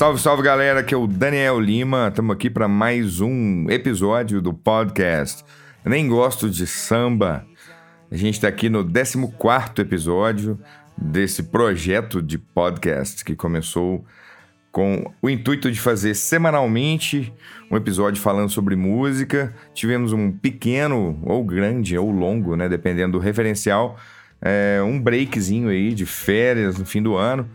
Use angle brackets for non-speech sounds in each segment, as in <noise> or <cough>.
Salve, salve galera, aqui é o Daniel Lima. Estamos aqui para mais um episódio do podcast. Nem gosto de samba. A gente está aqui no 14 episódio desse projeto de podcast que começou com o intuito de fazer semanalmente um episódio falando sobre música. Tivemos um pequeno, ou grande, ou longo, né? Dependendo do referencial, é, um breakzinho aí de férias no fim do ano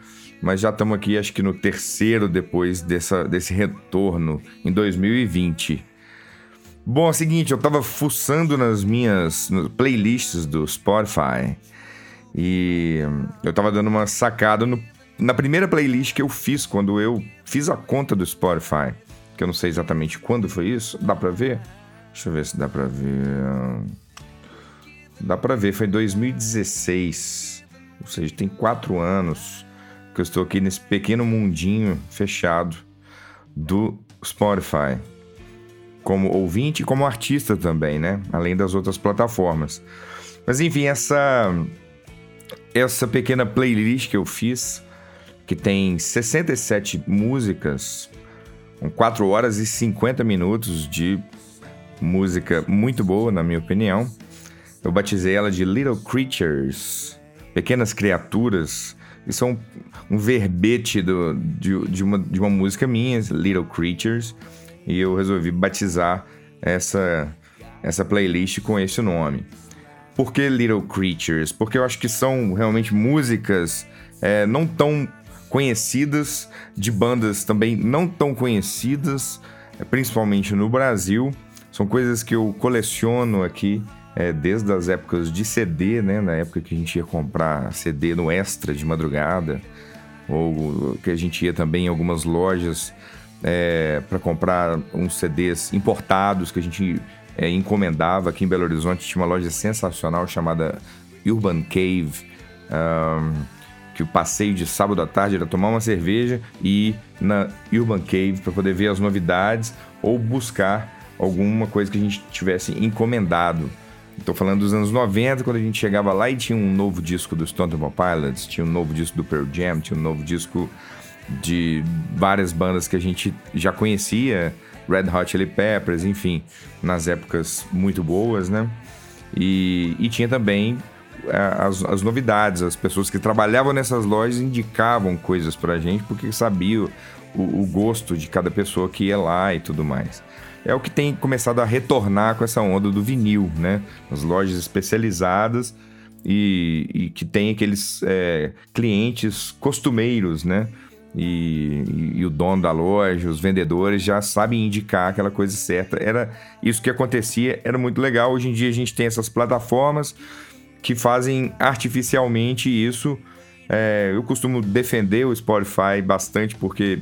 mas já estamos aqui, acho que no terceiro depois dessa, desse retorno em 2020. Bom, é o seguinte, eu estava fuçando nas minhas playlists do Spotify e eu estava dando uma sacada no, na primeira playlist que eu fiz quando eu fiz a conta do Spotify, que eu não sei exatamente quando foi isso. Dá para ver? Deixa eu ver se dá para ver. Dá para ver, foi em 2016. Ou seja, tem quatro anos que eu estou aqui nesse pequeno mundinho fechado do Spotify. Como ouvinte e como artista também, né? Além das outras plataformas. Mas enfim, essa essa pequena playlist que eu fiz, que tem 67 músicas, com 4 horas e 50 minutos de música muito boa, na minha opinião. Eu batizei ela de Little Creatures, Pequenas Criaturas, isso é um, um verbete do, de, de, uma, de uma música minha, Little Creatures, e eu resolvi batizar essa, essa playlist com esse nome. Por que Little Creatures? Porque eu acho que são realmente músicas é, não tão conhecidas, de bandas também não tão conhecidas, é, principalmente no Brasil. São coisas que eu coleciono aqui é, desde as épocas de CD, né? Na época que a gente ia comprar CD no Extra de madrugada, ou que a gente ia também em algumas lojas é, para comprar uns CDs importados que a gente é, encomendava aqui em Belo Horizonte. Tinha uma loja sensacional chamada Urban Cave, um, que o passeio de sábado à tarde era tomar uma cerveja e ir na Urban Cave para poder ver as novidades ou buscar alguma coisa que a gente tivesse encomendado. Estou falando dos anos 90, quando a gente chegava lá e tinha um novo disco do Stone Temple Pilots, tinha um novo disco do Pearl Jam, tinha um novo disco de várias bandas que a gente já conhecia, Red Hot Chili Peppers, enfim, nas épocas muito boas, né? E, e tinha também é, as, as, novidades, as pessoas que trabalhavam nessas lojas indicavam coisas pra gente porque sabiam o, o gosto de cada pessoa que ia lá e tudo mais é o que tem começado a retornar com essa onda do vinil, né? As lojas especializadas e, e que tem aqueles é, clientes costumeiros, né? E, e, e, o dono da loja, os vendedores já sabem indicar aquela coisa certa. Era isso que acontecia, era muito legal. Hoje em dia a gente tem essas plataformas que fazem artificialmente isso. É, eu costumo defender o Spotify bastante porque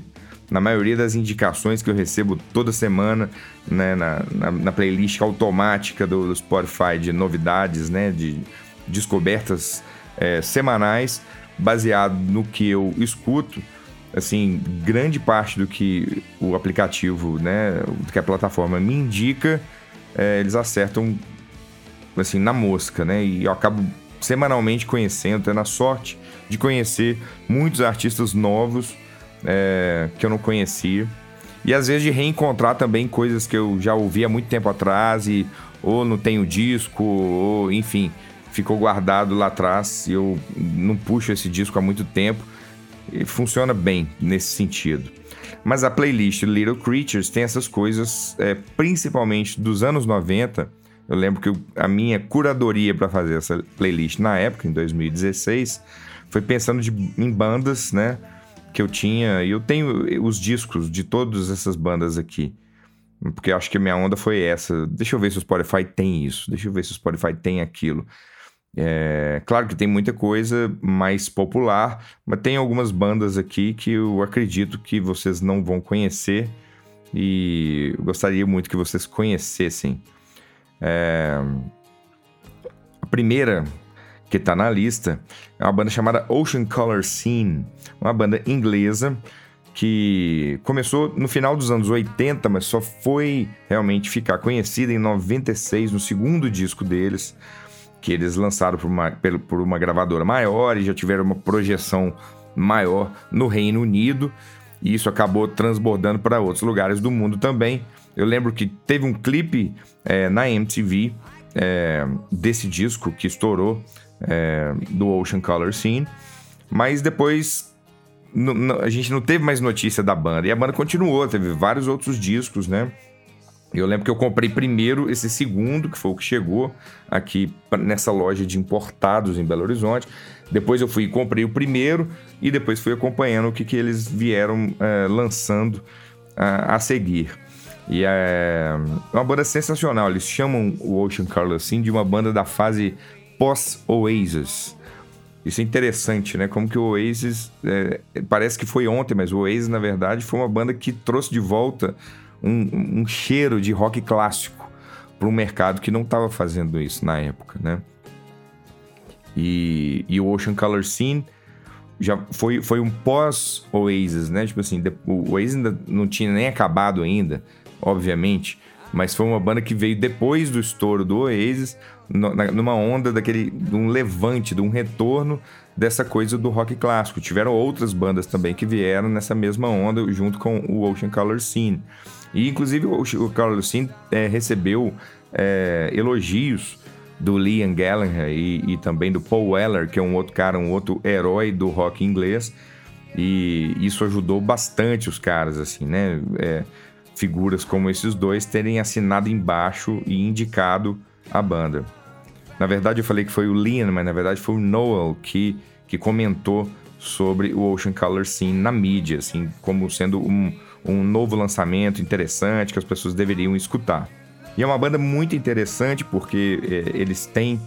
na maioria das indicações que eu recebo toda semana, né, na, na, na playlist automática do, do, Spotify de novidades, né, de descobertas é, semanais, baseado no que eu escuto, assim, grande parte do que o aplicativo, né, do que a plataforma me indica, é, eles acertam, assim, na mosca, né, e eu acabo semanalmente conhecendo, tendo a sorte de conhecer muitos artistas novos é, que eu não conhecia. E às vezes de reencontrar também coisas que eu já ouvi há muito tempo atrás e ou não tenho disco, ou enfim, ficou guardado lá atrás e eu não puxo esse disco há muito tempo. E funciona bem nesse sentido. Mas a playlist Little Creatures tem essas coisas, é, principalmente dos anos 90. Eu lembro que a minha curadoria para fazer essa playlist na época, em 2016, foi pensando de, em bandas, né? Que eu tinha. E eu tenho os discos de todas essas bandas aqui. Porque acho que a minha onda foi essa. Deixa eu ver se o Spotify tem isso. Deixa eu ver se o Spotify tem aquilo. É, claro que tem muita coisa mais popular, mas tem algumas bandas aqui que eu acredito que vocês não vão conhecer e gostaria muito que vocês conhecessem. É, a primeira que está na lista, é uma banda chamada Ocean Color Scene, uma banda inglesa que começou no final dos anos 80, mas só foi realmente ficar conhecida em 96, no segundo disco deles, que eles lançaram por uma, por uma gravadora maior e já tiveram uma projeção maior no Reino Unido. e isso acabou transbordando para outros lugares do mundo também. Eu lembro que teve um clipe é, na MTV é, desse disco que estourou é, do Ocean Color Scene, mas depois a gente não teve mais notícia da banda e a banda continuou, teve vários outros discos, né? Eu lembro que eu comprei primeiro esse segundo, que foi o que chegou aqui nessa loja de importados em Belo Horizonte. Depois eu fui e comprei o primeiro e depois fui acompanhando o que, que eles vieram é, lançando a, a seguir. E é uma banda sensacional. Eles chamam o Ocean Color assim de uma banda da fase pós-Oasis. Isso é interessante, né? Como que o Oasis é, parece que foi ontem, mas o Oasis na verdade foi uma banda que trouxe de volta um, um cheiro de rock clássico para um mercado que não estava fazendo isso na época, né? E, e o Ocean Color Scene já foi, foi um pós-Oasis, né? Tipo assim, o Oasis ainda não tinha nem acabado ainda, obviamente, mas foi uma banda que veio depois do estouro do Oasis, numa onda daquele, de um levante, de um retorno dessa coisa do rock clássico. Tiveram outras bandas também que vieram nessa mesma onda junto com o Ocean Color Scene. E inclusive o, o Carlos Sim é, recebeu é, elogios do Liam Gallagher e, e, também do Paul Weller, que é um outro cara, um outro herói do rock inglês. E isso ajudou bastante os caras, assim, né? É, figuras como esses dois terem assinado embaixo e indicado a banda. Na verdade, eu falei que foi o Liam, mas na verdade foi o Noel que, que comentou sobre o Ocean Color Scene na mídia, assim, como sendo um, um novo lançamento interessante que as pessoas deveriam escutar. E é uma banda muito interessante porque é, eles têm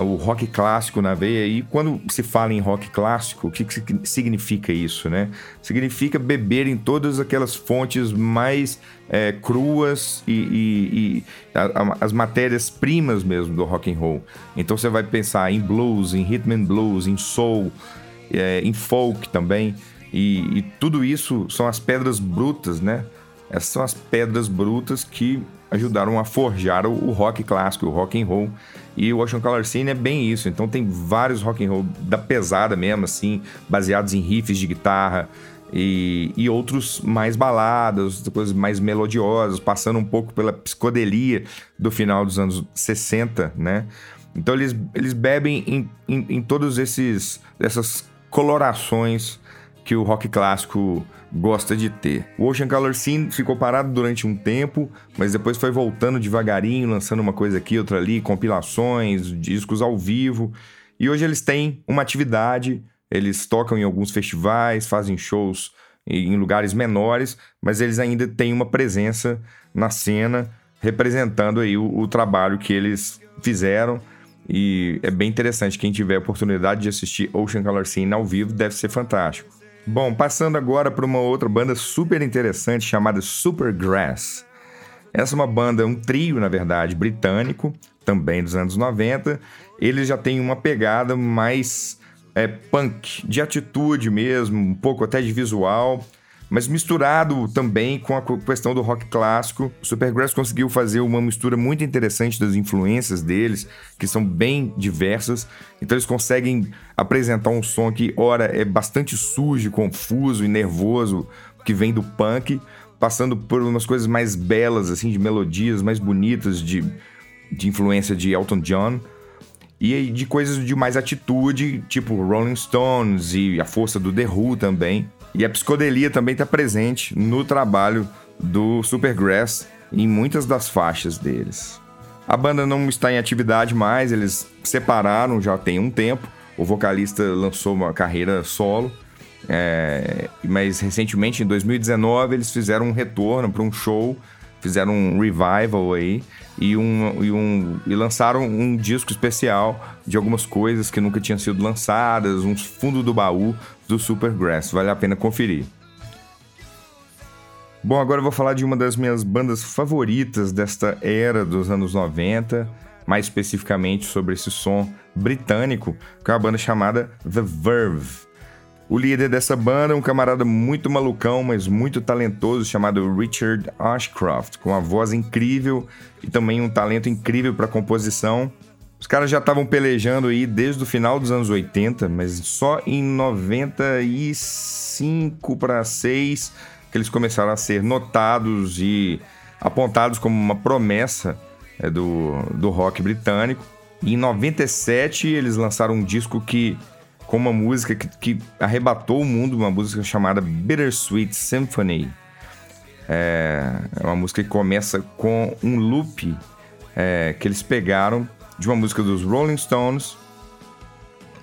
o rock clássico na veia. E quando se fala em rock clássico, o que, que significa isso, né? Significa beber em todas aquelas fontes mais é, cruas e, e, e a, a, as matérias-primas mesmo do rock and roll. Então você vai pensar em blues, em rhythm and blues, em soul, é, em folk também. E, e, tudo isso são as pedras brutas, né? Essas são as pedras brutas que ajudaram a forjar o, o rock clássico, o rock and roll. E o Ocean Color Scene é bem isso. Então tem vários rock and roll da pesada mesmo, assim, baseados em riffs de guitarra e, e outros mais baladas, coisas mais melodiosas, passando um pouco pela psicodelia do final dos anos 60, né? Então eles, eles bebem em, em, em todos esses essas colorações que o rock clássico gosta de ter. O Ocean Color Scene ficou parado durante um tempo, mas depois foi voltando devagarinho, lançando uma coisa aqui, outra ali, compilações, discos ao vivo. E hoje eles têm uma atividade, eles tocam em alguns festivais, fazem shows em lugares menores, mas eles ainda têm uma presença na cena, representando aí o, o trabalho que eles fizeram. E é bem interessante. Quem tiver a oportunidade de assistir Ocean Color Scene ao vivo deve ser fantástico. Bom, passando agora para uma outra banda super interessante chamada Supergrass. Essa é uma banda, um trio, na verdade, britânico, também dos anos 90. Eles já têm uma pegada mais é, punk, de atitude mesmo, um pouco até de visual mas misturado também com a questão do rock clássico. O Supergrass conseguiu fazer uma mistura muito interessante das influências deles, que são bem diversas. Então eles conseguem apresentar um som que, ora, é bastante sujo, confuso e nervoso, que vem do punk, passando por umas coisas mais belas, assim, de melodias mais bonitas, de, de influência de Elton John e de coisas de mais atitude, tipo Rolling Stones e a força do The Who também. E a psicodelia também está presente no trabalho do Supergrass em muitas das faixas deles. A banda não está em atividade mais, eles separaram já tem um tempo. O vocalista lançou uma carreira solo, é, mas recentemente, em 2019, eles fizeram um retorno para um show, fizeram um revival aí e, um, e, um, e lançaram um disco especial de algumas coisas que nunca tinham sido lançadas, uns fundo do baú do Supergrass. Vale a pena conferir. Bom, agora eu vou falar de uma das minhas bandas favoritas desta era dos anos 90, mais especificamente sobre esse som britânico, que é uma banda chamada The Verve. O líder dessa banda é um camarada muito malucão, mas muito talentoso, chamado Richard Ashcroft, com uma voz incrível e também um talento incrível para composição. Os caras já estavam pelejando aí desde o final dos anos 80, mas só em 95 para 6 que eles começaram a ser notados e apontados como uma promessa é, do, do rock britânico. E em 97 eles lançaram um disco que com uma música que, que arrebatou o mundo, uma música chamada Bittersweet Symphony. É, é uma música que começa com um loop é, que eles pegaram de uma música dos Rolling Stones.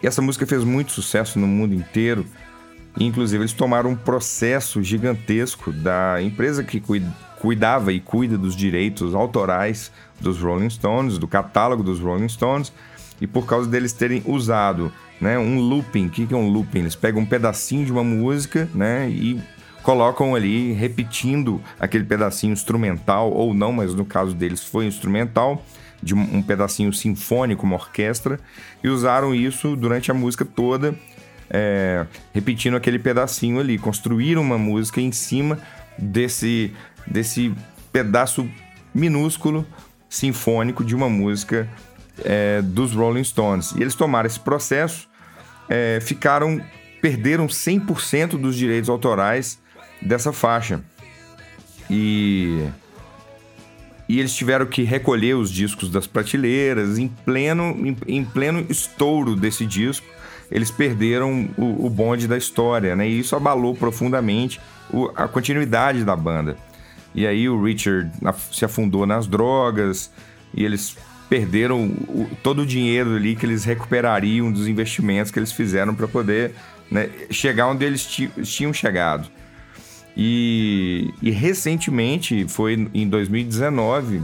E essa música fez muito sucesso no mundo inteiro. Inclusive, eles tomaram um processo gigantesco da empresa que cuidava e cuida dos direitos autorais dos Rolling Stones, do catálogo dos Rolling Stones, e por causa deles terem usado né, um looping. O que é um looping? Eles pegam um pedacinho de uma música né, e colocam ali repetindo aquele pedacinho instrumental, ou não, mas no caso deles foi instrumental, de um pedacinho sinfônico, uma orquestra, e usaram isso durante a música toda, é, repetindo aquele pedacinho ali. Construíram uma música em cima desse, desse pedaço minúsculo sinfônico de uma música é, dos Rolling Stones. E eles tomaram esse processo, é, ficaram, perderam 100% dos direitos autorais dessa faixa. E e eles tiveram que recolher os discos das prateleiras em pleno, em, em pleno estouro desse disco. Eles perderam o, o, bonde da história, né? E isso abalou profundamente o, a continuidade da banda. E aí o Richard se afundou nas drogas e eles perderam o, todo o dinheiro ali que eles recuperariam dos investimentos que eles fizeram para poder né, chegar onde eles tinham chegado. E, e recentemente, foi em 2019,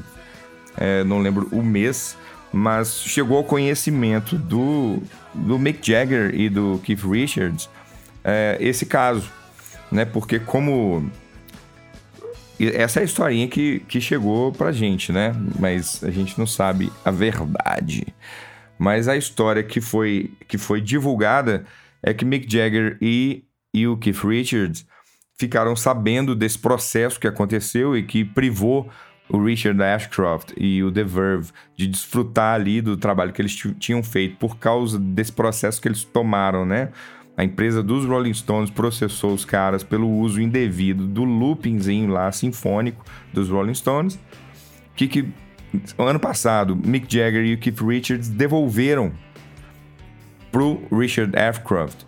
é, não lembro o mês, mas chegou ao conhecimento do, do Mick Jagger e do Keith Richards é, esse caso, né? Porque como essa é a historinha que, que chegou pra gente, né? Mas a gente não sabe a verdade. Mas a história que foi, que foi divulgada é que Mick Jagger e, e o Keith Richards ficaram sabendo desse processo que aconteceu e que privou o Richard Ashcroft e o The Verve de desfrutar ali do trabalho que eles tinham feito por causa desse processo que eles tomaram, né? A empresa dos Rolling Stones processou os caras pelo uso indevido do loopingzinho lá sinfônico dos Rolling Stones. Que, que ano passado Mick Jagger e o Keith Richards devolveram pro Richard Ashcroft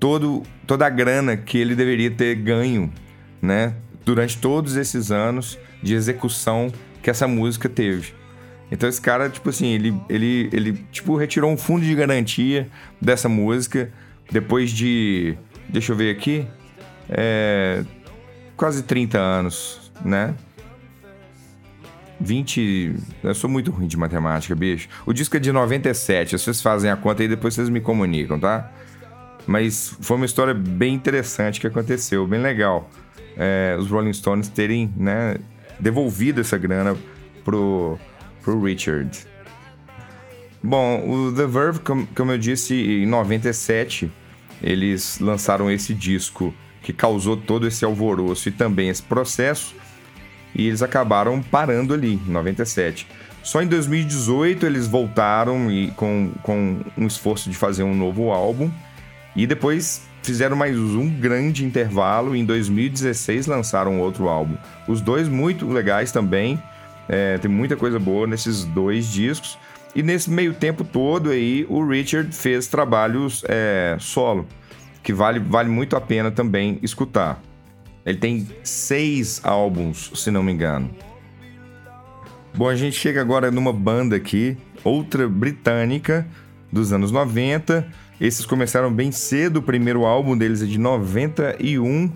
todo, toda a grana que ele deveria ter ganho, né? Durante todos esses anos de execução que essa música teve. Então esse cara, tipo assim, ele, ele, ele tipo, retirou um fundo de garantia dessa música depois de. Deixa eu ver aqui. É, quase 30 anos, né? 20. Eu sou muito ruim de matemática, bicho. O disco é de 97. Vocês fazem a conta e depois vocês me comunicam, tá? Mas foi uma história bem interessante que aconteceu, bem legal. É, os Rolling Stones terem né, devolvido essa grana pro, pro Richard. Bom, o The Verve, como, eu disse, em 97 eles lançaram esse disco que causou todo esse alvoroço e também esse processo, e eles acabaram parando ali, em 97. Só em 2018 eles voltaram e com, com um esforço de fazer um novo álbum, e depois fizeram mais um grande intervalo. Em 2016 lançaram outro álbum. Os dois muito legais também. É, tem muita coisa boa nesses dois discos. E nesse meio tempo todo aí, o Richard fez trabalhos é, solo, que vale, vale muito a pena também escutar. Ele tem seis álbuns, se não me engano. Bom, a gente chega agora numa banda aqui, outra britânica, dos anos 90 esses começaram bem cedo, o primeiro álbum deles é de 91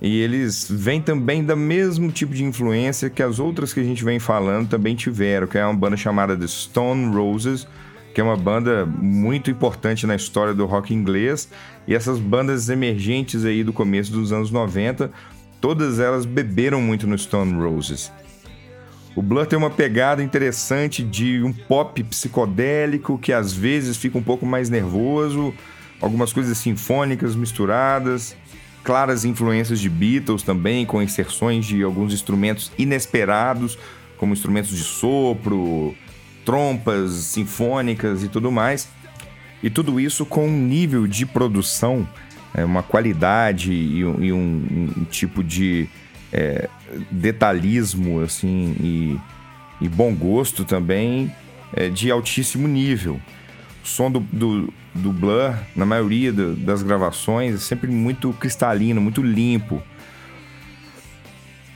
e eles vêm também da mesmo tipo de influência que as outras que a gente vem falando também tiveram, que é uma banda chamada The Stone Roses, que é uma banda muito importante na história do rock inglês, e essas bandas emergentes aí do começo dos anos 90, todas elas beberam muito no Stone Roses. O Blur tem uma pegada interessante de um pop psicodélico que às vezes fica um pouco mais nervoso, algumas coisas sinfônicas misturadas, claras influências de Beatles também, com inserções de alguns instrumentos inesperados, como instrumentos de sopro, trompas sinfônicas e tudo mais. E tudo isso com um nível de produção, é, uma qualidade e um, e um, um tipo de é, detalhismo assim e, e, bom gosto também é, de altíssimo nível. O som do, do, do Blur, na maioria do, das gravações, é sempre muito cristalino, muito limpo.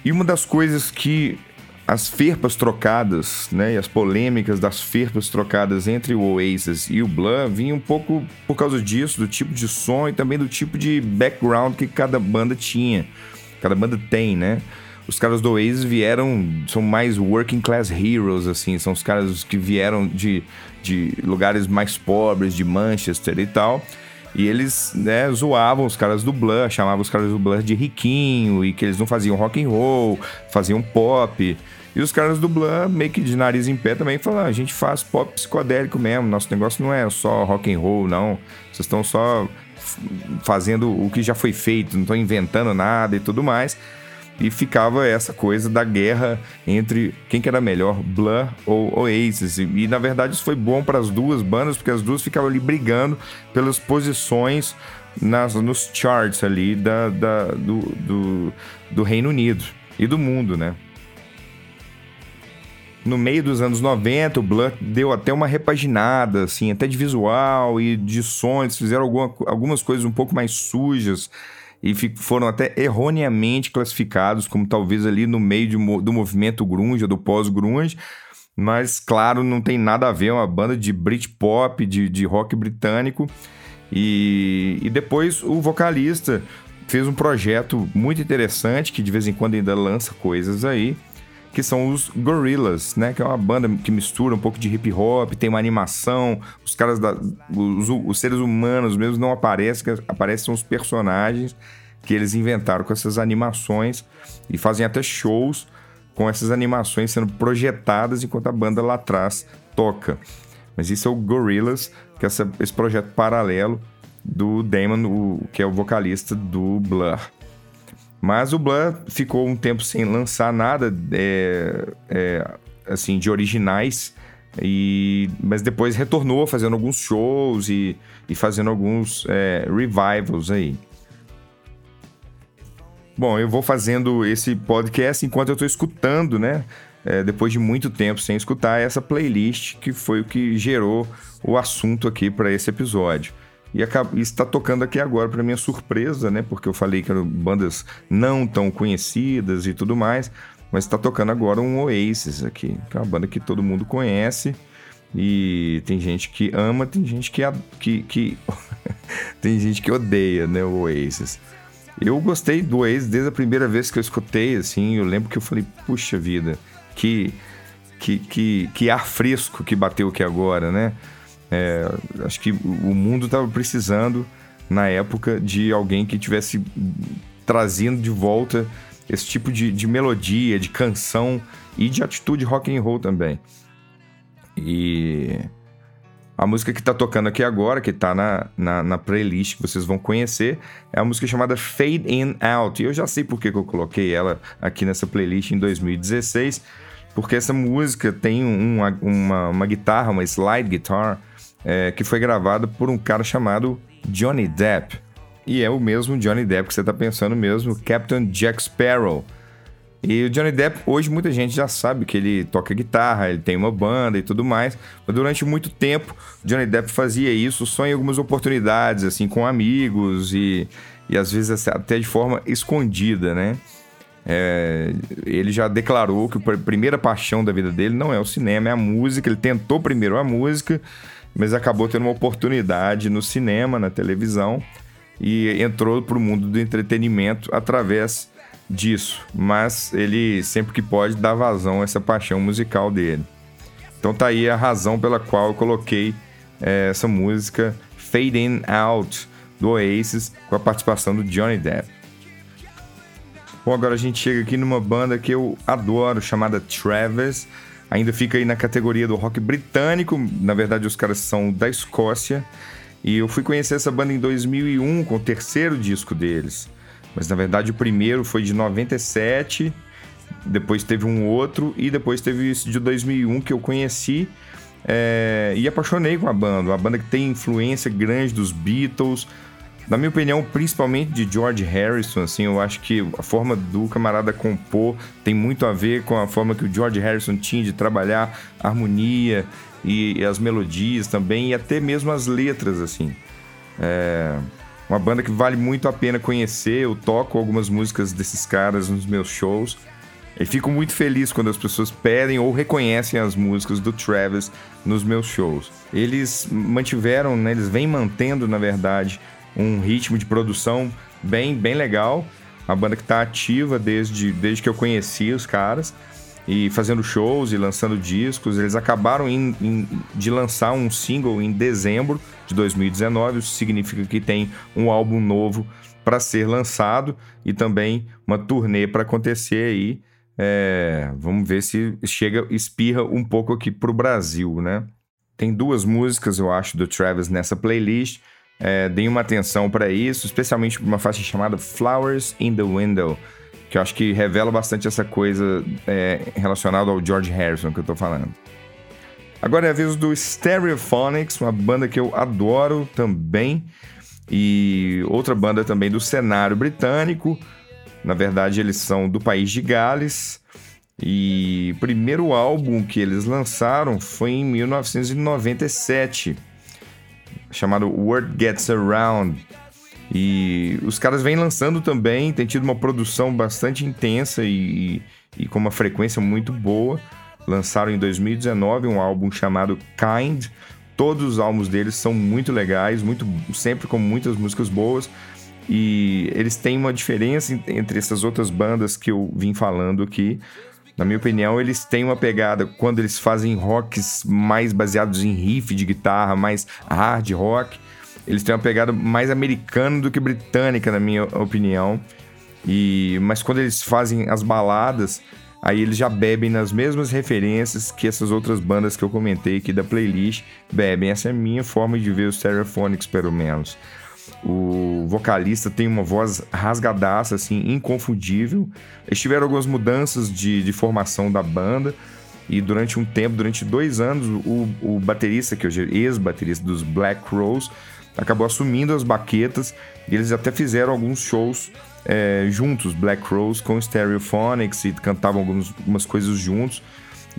E uma das coisas que as ferpas trocadas, né, e as polêmicas das ferpas trocadas entre o Oasis e o Blur vinham um pouco por causa disso, do tipo de som e também do tipo de background que cada banda tinha, cada banda tem, né? Os caras do Oasis vieram, são mais working class heroes, assim, são os caras que vieram de, de lugares mais pobres, de Manchester e tal. E eles, né, zoavam os caras do Blur, chamavam os caras do Blur de riquinho e que eles não faziam rock and roll, faziam pop. E os caras do Blur, meio que de nariz em pé, também falaram: a gente faz pop psicodélico mesmo, nosso negócio não é só rock and roll, não. Vocês estão só fazendo o que já foi feito, não estão inventando nada e tudo mais. E ficava essa coisa da guerra entre quem que era melhor, Blur ou Oasis. E, e na verdade isso foi bom para as duas bandas, porque as duas ficavam ali brigando pelas posições nas, nos charts ali da, da do, do, do Reino Unido e do mundo, né? no meio dos anos 90, o Blur deu até uma repaginada, assim, até de visual e de sons, fizeram alguma, algumas coisas um pouco mais sujas e foram até erroneamente classificados como talvez ali no meio de, do movimento grunge, do pós-grunge, mas claro, não tem nada a ver, é uma banda de Britpop, de, de rock britânico. E, e depois o vocalista fez um projeto muito interessante, que de vez em quando ainda lança coisas aí, que são os Gorillaz, né? Que é uma banda que mistura um pouco de hip hop, tem uma animação, os caras da. Os, os seres humanos mesmo não aparecem, aparecem os personagens que eles inventaram com essas animações e fazem até shows com essas animações sendo projetadas enquanto a banda lá atrás toca. Mas isso é o Gorillaz, que é essa, esse projeto paralelo do Damon, o, que é o vocalista do Blur. Mas o Blur ficou um tempo sem lançar nada é, é, assim de originais. E, mas depois retornou fazendo alguns shows e, e fazendo alguns é, revivals aí. Bom, eu vou fazendo esse podcast enquanto eu estou escutando, né? É, depois de muito tempo sem escutar essa playlist que foi o que gerou o assunto aqui para esse episódio. E está tocando aqui agora, para minha surpresa, né? Porque eu falei que eram bandas não tão conhecidas e tudo mais. Mas está tocando agora um Oasis aqui, que é uma banda que todo mundo conhece. E tem gente que ama, tem gente que, que, que... <laughs> tem gente que odeia, né, o Oasis. Eu gostei do Oasis desde a primeira vez que eu escutei, assim, eu lembro que eu falei, puxa vida, que que, que, que ar fresco que bateu aqui agora, né? É, acho que o mundo estava precisando, na época, de alguém que tivesse trazendo de volta esse tipo de, de melodia, de canção e de atitude rock and roll também. E a música que está tocando aqui agora, que está na, na, na, playlist que vocês vão conhecer, é a música chamada Fade In Out. E eu já sei por que, que eu coloquei ela aqui nessa playlist em 2016, porque essa música tem um, uma, uma guitarra, uma slide guitar, é, que foi gravada por um cara chamado Johnny Depp. E é o mesmo Johnny Depp que você está pensando mesmo, Captain Jack Sparrow. E o Johnny Depp, hoje muita gente já sabe que ele toca guitarra, ele tem uma banda e tudo mais. Mas durante muito tempo, Johnny Depp fazia isso só em algumas oportunidades, assim, com amigos e, e às vezes até de forma escondida, né? É, ele já declarou que a primeira paixão da vida dele não é o cinema, é a música. Ele tentou primeiro a música, mas acabou tendo uma oportunidade no cinema, na televisão, e entrou para o mundo do entretenimento através disso. Mas ele, sempre que pode, dá vazão a essa paixão musical dele. Então tá aí a razão pela qual eu coloquei é, essa música Fading Out do Oasis com a participação do Johnny Depp. Bom, agora a gente chega aqui numa banda que eu adoro, chamada Travis ainda fica aí na categoria do rock britânico. Na verdade, os caras são da Escócia. E eu fui conhecer essa banda em 2001 com o terceiro disco deles. Mas na verdade o primeiro foi de 97, depois teve um outro e depois teve esse de 2001 que eu conheci. é, e apaixonei com a banda. Uma banda que tem influência grande dos Beatles, na minha opinião, principalmente de George Harrison, assim, eu acho que a forma do camarada compor tem muito a ver com a forma que o George Harrison tinha de trabalhar a harmonia e, e as melodias também, e até mesmo as letras, assim. É uma banda que vale muito a pena conhecer. Eu toco algumas músicas desses caras nos meus shows. E fico muito feliz quando as pessoas pedem ou reconhecem as músicas do Travis nos meus shows. Eles mantiveram, né, eles vêm mantendo, na verdade, um ritmo de produção bem, bem legal. Uma banda que está ativa desde, desde que eu conheci os caras e fazendo shows e lançando discos. Eles acabaram in, in, de lançar um single em dezembro de 2019, isso significa que tem um álbum novo para ser lançado e também uma turnê para acontecer aí. É, vamos ver se chega, espirra um pouco aqui para o Brasil, né? Tem duas músicas, eu acho, do Travis nessa playlist. É, deem uma atenção para isso, especialmente uma faixa chamada Flowers in the Window, que eu acho que revela bastante essa coisa é, relacionada ao George Harrison que eu tô falando. Agora é a vez do Stereophonics, uma banda que eu adoro também, e outra banda também do cenário britânico. Na verdade, eles são do país de Gales. E o primeiro álbum que eles lançaram foi em 1997, chamado Word Gets Around. E os caras vêm lançando também, tem tido uma produção bastante intensa e, e com uma frequência muito boa. Lançaram em 2019 um álbum chamado Kind. Todos os álbuns deles são muito legais, muito sempre com muitas músicas boas. E eles têm uma diferença entre essas outras bandas que eu vim falando aqui. Na minha opinião, eles têm uma pegada quando eles fazem rocks mais baseados em riff de guitarra, mais hard rock eles têm uma pegada mais americana do que britânica, na minha opinião. E mas quando eles fazem as baladas, aí eles já bebem nas mesmas referências que essas outras bandas que eu comentei aqui da playlist bebem. Essa é a minha forma de ver os Stereophonics, pelo menos. O vocalista tem uma voz rasgadaça, assim, inconfundível. Eles tiveram algumas mudanças de, de formação da banda. E durante um tempo, durante dois anos, o, o baterista, que hoje é ex-baterista dos Black Rose, acabou assumindo as baquetas e eles até fizeram alguns shows é, juntos, Black Rose com Stereophonics e cantavam algumas, algumas coisas juntos.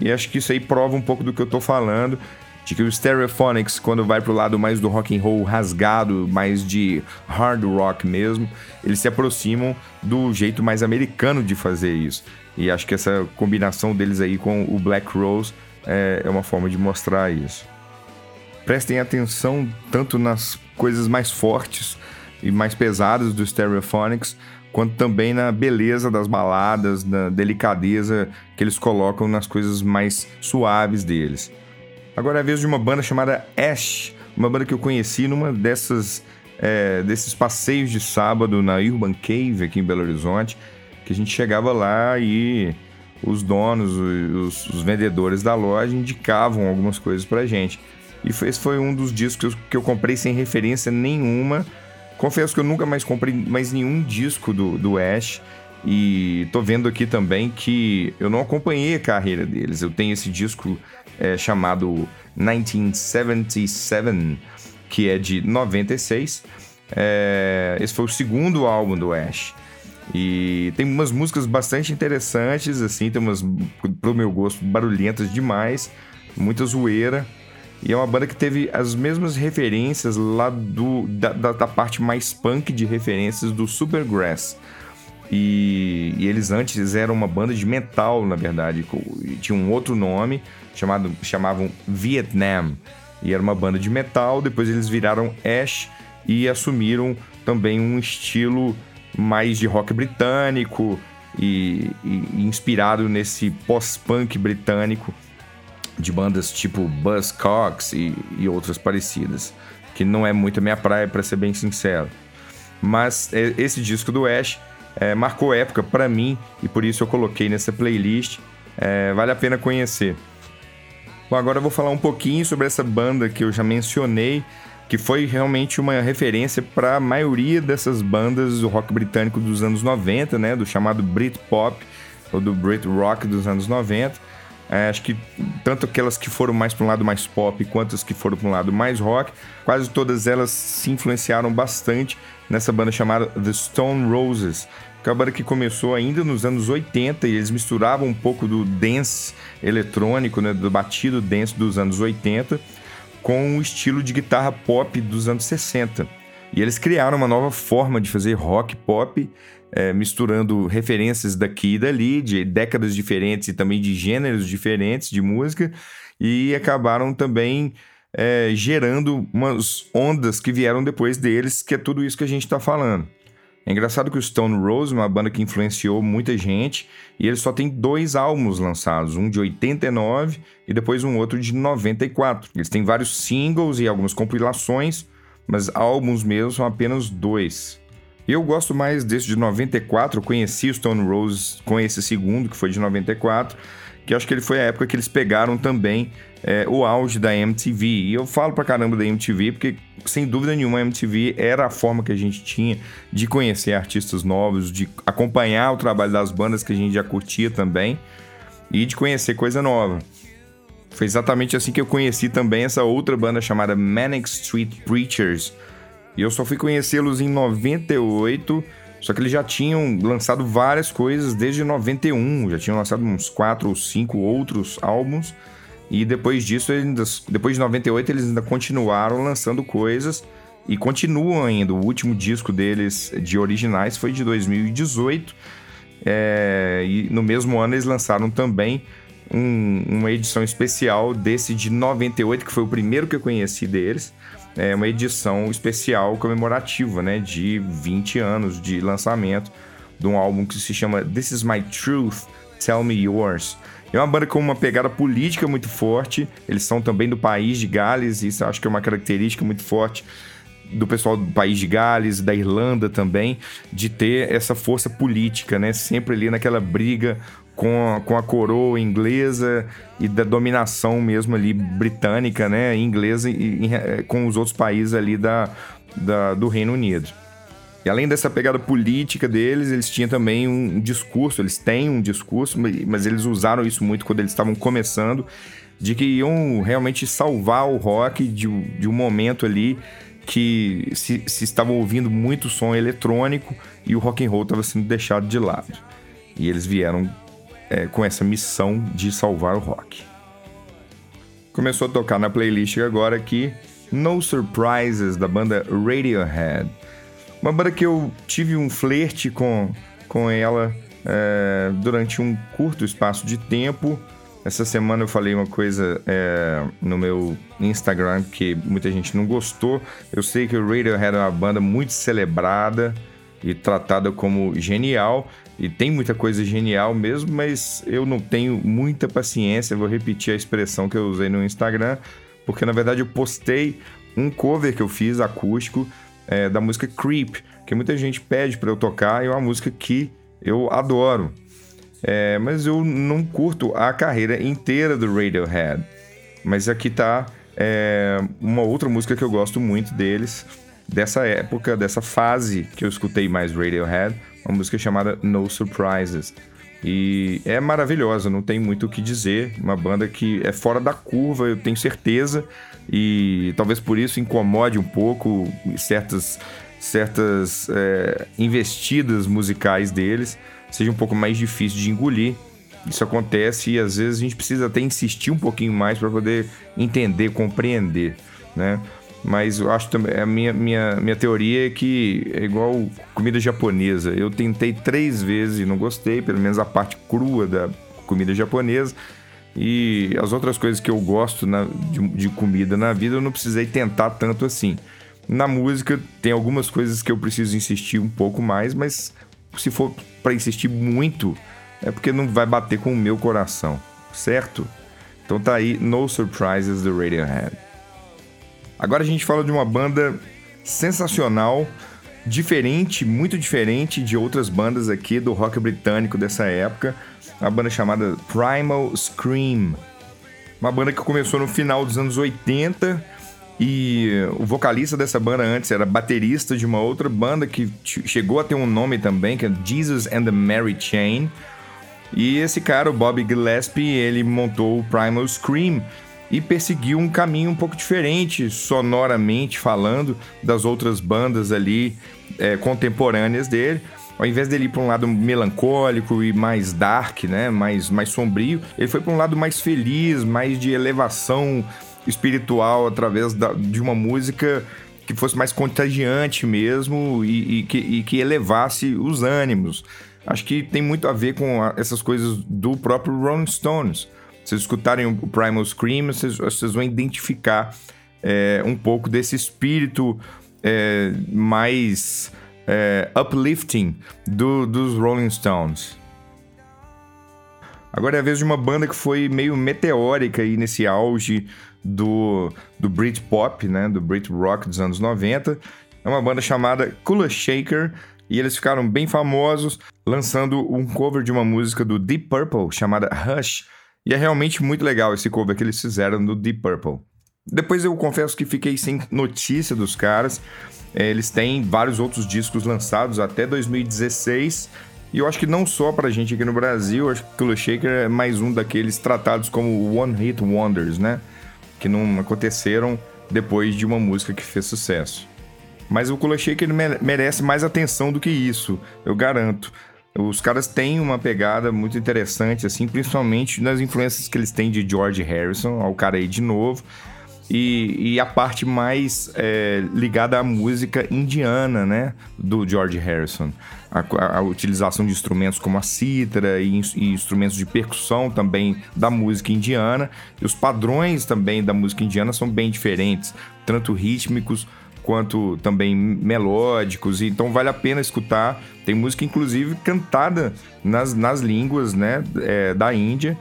E acho que isso aí prova um pouco do que eu tô falando, de que o Stereophonics, quando vai pro lado mais do rock and roll rasgado, mais de hard rock mesmo, eles se aproximam do jeito mais americano de fazer isso. E acho que essa combinação deles aí com o Black Rose é, é uma forma de mostrar isso. Prestem atenção tanto nas coisas mais fortes e mais pesadas do Stereophonics, quanto também na beleza das baladas, na delicadeza que eles colocam nas coisas mais suaves deles. Agora é a vez de uma banda chamada Ash, uma banda que eu conheci numa dessas é, desses passeios de sábado na Urban Cave aqui em Belo Horizonte, que a gente chegava lá e os donos, os, os vendedores da loja indicavam algumas coisas pra gente. E esse foi um dos discos que eu comprei sem referência nenhuma. Confesso que eu nunca mais comprei mais nenhum disco do, do Ash. E tô vendo aqui também que eu não acompanhei a carreira deles. Eu tenho esse disco é, chamado 1977, que é de 96. É, esse foi o segundo álbum do Ash. E tem umas músicas bastante interessantes, assim, tem umas, pro meu gosto, barulhentas demais, muita zoeira. E é uma banda que teve as mesmas referências lá do, da, da, da parte mais punk de referências do Supergrass. E, e, eles antes eram uma banda de metal, na verdade. Tinha um outro nome, chamado, chamavam Vietnam. E era uma banda de metal. Depois eles viraram Ash e assumiram também um estilo mais de rock britânico e, e inspirado nesse pós-punk britânico de bandas tipo Buzzcocks e, e outras parecidas, que não é muito a minha praia, para ser bem sincero. Mas é, esse disco do Ash é, marcou época para mim e por isso eu coloquei nessa playlist. É, vale a pena conhecer. Bom, agora eu vou falar um pouquinho sobre essa banda que eu já mencionei, que foi realmente uma referência para a maioria dessas bandas do rock britânico dos anos 90, né, do chamado Britpop ou do Brit Rock dos anos 90 É, acho que tanto aquelas que foram mais para um lado mais pop quanto as que foram para um lado mais rock, quase todas elas se influenciaram bastante nessa banda chamada The Stone Roses, banda que começou ainda nos anos 80 e eles misturavam um pouco do dance eletrônico, né, do batido dance dos anos 80 com o estilo de guitarra pop dos anos 60. E eles criaram uma nova forma de fazer rock pop, é, misturando referências daqui e dali, de décadas diferentes e também de gêneros diferentes de música, e acabaram também é, gerando umas ondas que vieram depois deles, que é tudo isso que a gente está falando. É engraçado que o Stone Rose, uma banda que influenciou muita gente, e eles só tem dois álbuns lançados, um de 89 e depois um outro de 94. Eles têm vários singles e algumas compilações, mas álbuns mesmo são apenas dois. Eu gosto mais desse de 94, eu conheci o Stone Rose com esse segundo, que foi de 94, que acho que ele foi a época que eles pegaram também é, o auge da MTV. E eu falo pra caramba da MTV porque, sem dúvida nenhuma, a MTV era a forma que a gente tinha de conhecer artistas novos, de acompanhar o trabalho das bandas que a gente já curtia também e de conhecer coisa nova. Foi exatamente assim que eu conheci também essa outra banda chamada Manic Street Preachers. E eu só fui conhecê-los em 98 só que eles já tinham lançado várias coisas desde 91, já tinham lançado uns quatro ou cinco outros álbuns. E depois disso, eles, depois de 98, eles ainda continuaram lançando coisas e continuam ainda. O último disco deles de originais foi de 2018. É, e no mesmo ano eles lançaram também um, uma edição especial desse de 98, que foi o primeiro que eu conheci deles é, uma edição especial comemorativa, né, de 20 anos de lançamento de um álbum que se chama This Is My Truth, Tell Me Yours. É uma banda com uma pegada política muito forte, eles são também do país de Gales, isso acho que é uma característica muito forte do pessoal do país de Gales, da Irlanda também, de ter essa força política, né? Sempre ali naquela briga com a, com a coroa inglesa e da dominação mesmo ali britânica, né, inglesa e, e eh, com os outros países ali da, da, do Reino Unido. E além dessa pegada política deles, eles tinham também um discurso, eles têm um discurso, mas eles usaram isso muito quando eles estavam começando, de que iam realmente salvar o rock de, de um momento ali que se, se estava ouvindo muito som eletrônico e o rock and roll estava sendo deixado de lado. E eles vieram é, com essa missão de salvar o rock. Começou a tocar na playlist agora aqui No Surprises da banda Radiohead. Uma banda que eu tive um flerte com, com ela é, durante um curto espaço de tempo. Essa semana eu falei uma coisa é, no meu Instagram que muita gente não gostou. Eu sei que o Radiohead é uma banda muito celebrada e tratada como genial, e tem muita coisa genial mesmo, mas eu não tenho muita paciência. Vou repetir a expressão que eu usei no Instagram, porque na verdade eu postei um cover que eu fiz acústico é, da música Creep, que muita gente pede para eu tocar, e é uma música que eu adoro. É, mas eu não curto a carreira inteira do Radiohead. Mas aqui tá é, uma outra música que eu gosto muito deles, dessa época, dessa fase que eu escutei mais Radiohead, uma música chamada No Surprises. E é maravilhosa, não tem muito o que dizer. Uma banda que é fora da curva, eu tenho certeza. E talvez por isso incomode um pouco certas, certas é, investidas musicais deles. Seja um pouco mais difícil de engolir. Isso acontece e às vezes a gente precisa até insistir um pouquinho mais para poder entender, compreender, né? Mas eu acho também. A minha, minha, minha teoria é que é igual comida japonesa. Eu tentei três vezes e não gostei, pelo menos a parte crua da comida japonesa. E as outras coisas que eu gosto na, de, de comida na vida eu não precisei tentar tanto assim. Na música tem algumas coisas que eu preciso insistir um pouco mais, mas se for para insistir muito, é porque não vai bater com o meu coração, certo? Então tá aí No Surprises do Radiohead. Agora a gente fala de uma banda sensacional, diferente, muito diferente de outras bandas aqui do rock britânico dessa época. A banda chamada Primal Scream. Uma banda que começou no final dos anos 80 e o vocalista dessa banda antes era baterista de uma outra banda que chegou a ter um nome também, que é Jesus and the Mary Chain. E esse cara, o Bob Gillespie, ele montou o Primal Scream e perseguiu um caminho um pouco diferente, sonoramente falando, das outras bandas ali é, contemporâneas dele. Ao invés dele ir para um lado melancólico e mais dark, né, mais, mais sombrio, ele foi para um lado mais feliz, mais de elevação espiritual através da, de uma música que fosse mais contagiante mesmo e, e, que, e que elevasse os ânimos. Acho que tem muito a ver com a, essas coisas do próprio Rolling Stones. Vocês escutarem o Primal Scream, vocês, vocês vão identificar é, um pouco desse espírito é, mais é, uplifting do, dos Rolling Stones. Agora é a vez de uma banda que foi meio meteórica aí nesse auge do, do Britpop, né, do Brit Rock dos anos 90. É uma banda chamada Kula Shaker e eles ficaram bem famosos lançando um cover de uma música do Deep Purple chamada Hush. E é realmente muito legal esse cover que eles fizeram do Deep Purple. Depois eu confesso que fiquei sem notícia dos caras. É, eles têm vários outros discos lançados até 2016. E eu acho que não só pra gente aqui no Brasil, acho que o Kula Shaker é mais um daqueles tratados como One Hit Wonders, né? que não aconteceram depois de uma música que fez sucesso. Mas o Kula Shaker merece mais atenção do que isso, eu garanto. Os caras têm uma pegada muito interessante, assim, principalmente nas influências que eles têm de George Harrison, ao cara aí de novo, e, e a parte mais é, ligada à música indiana, né, do George Harrison a, a, utilização de instrumentos como a cítara e, e, instrumentos de percussão também da música indiana. E os padrões também da música indiana são bem diferentes, tanto rítmicos quanto também melódicos. Então vale a pena escutar. Tem música, inclusive, cantada nas, nas línguas né, é, da Índia,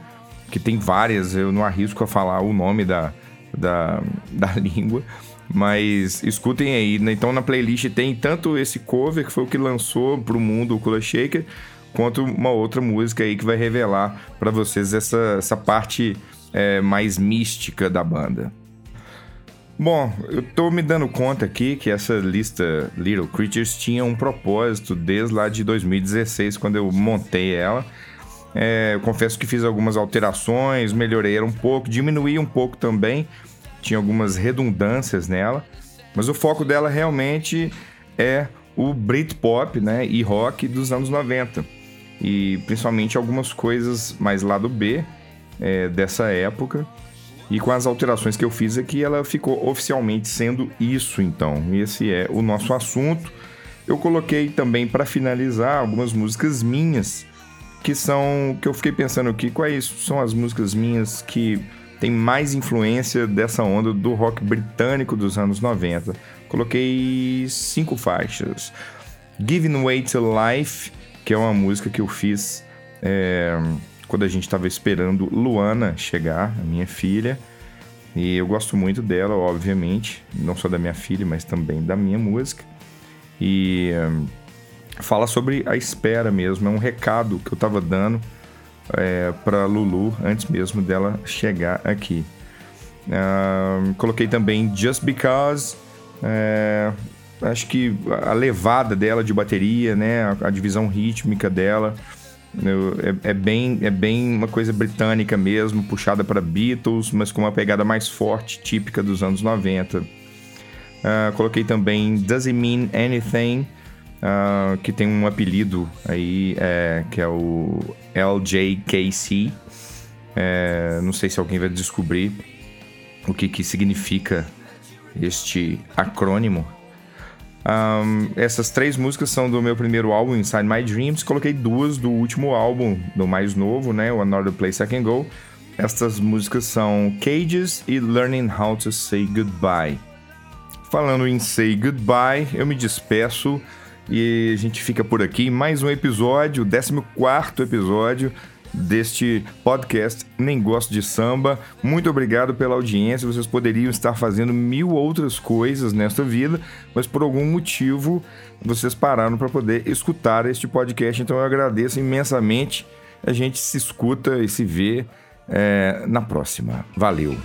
que tem várias, eu não arrisco a falar o nome da, da, <laughs> da língua mas escutem aí, né? Então na playlist tem tanto esse cover, que foi o que lançou pro mundo o Kula Shaker, quanto uma outra música aí que vai revelar para vocês essa, essa parte é, mais mística da banda. Bom, eu tô me dando conta aqui que essa lista Little Creatures tinha um propósito desde lá de 2016, quando eu montei ela. É, eu confesso que fiz algumas alterações, melhorei ela um pouco, diminuí um pouco também, tinha algumas redundâncias nela, mas o foco dela realmente é o Britpop né, e rock dos anos 90. E principalmente algumas coisas mais lado B é, dessa época. E com as alterações que eu fiz aqui, ela ficou oficialmente sendo isso, então. Esse é o nosso assunto. Eu coloquei também para finalizar algumas músicas minhas, que são que eu fiquei pensando aqui quais são as músicas minhas que tem mais influência dessa onda do rock britânico dos anos 90. Coloquei cinco faixas. Giving Way to Life, que é uma música que eu fiz é, quando a gente estava esperando Luana chegar, a minha filha. E eu gosto muito dela, obviamente, não só da minha filha, mas também da minha música. E é, fala sobre a espera mesmo, é um recado que eu estava dando é, para Lulu antes mesmo dela chegar aqui. Uh, coloquei também Just Because. É, acho que a levada dela de bateria, né, a, a divisão rítmica dela eu, é, é, bem, é bem uma coisa britânica mesmo, puxada para Beatles, mas com uma pegada mais forte, típica dos anos 90. Uh, ah, coloquei também Does It Mean Anything, uh, que tem um apelido aí, é, que é o LJKC. É, não sei se alguém vai descobrir o que, que significa este acrônimo. Um, essas três músicas são do meu primeiro álbum, Inside My Dreams. Coloquei duas do último álbum, do mais novo, né? O Another Place I Can Go. Estas músicas são Cages e Learning How to Say Goodbye. Falando em Say Goodbye, eu me despeço e a gente fica por aqui. Mais um episódio, o 14 episódio deste podcast Nem Gosto de Samba. Muito obrigado pela audiência. Vocês poderiam estar fazendo mil outras coisas nesta vida, mas por algum motivo vocês pararam para poder escutar este podcast. Então eu agradeço imensamente. A gente se escuta e se vê é, na próxima. Valeu!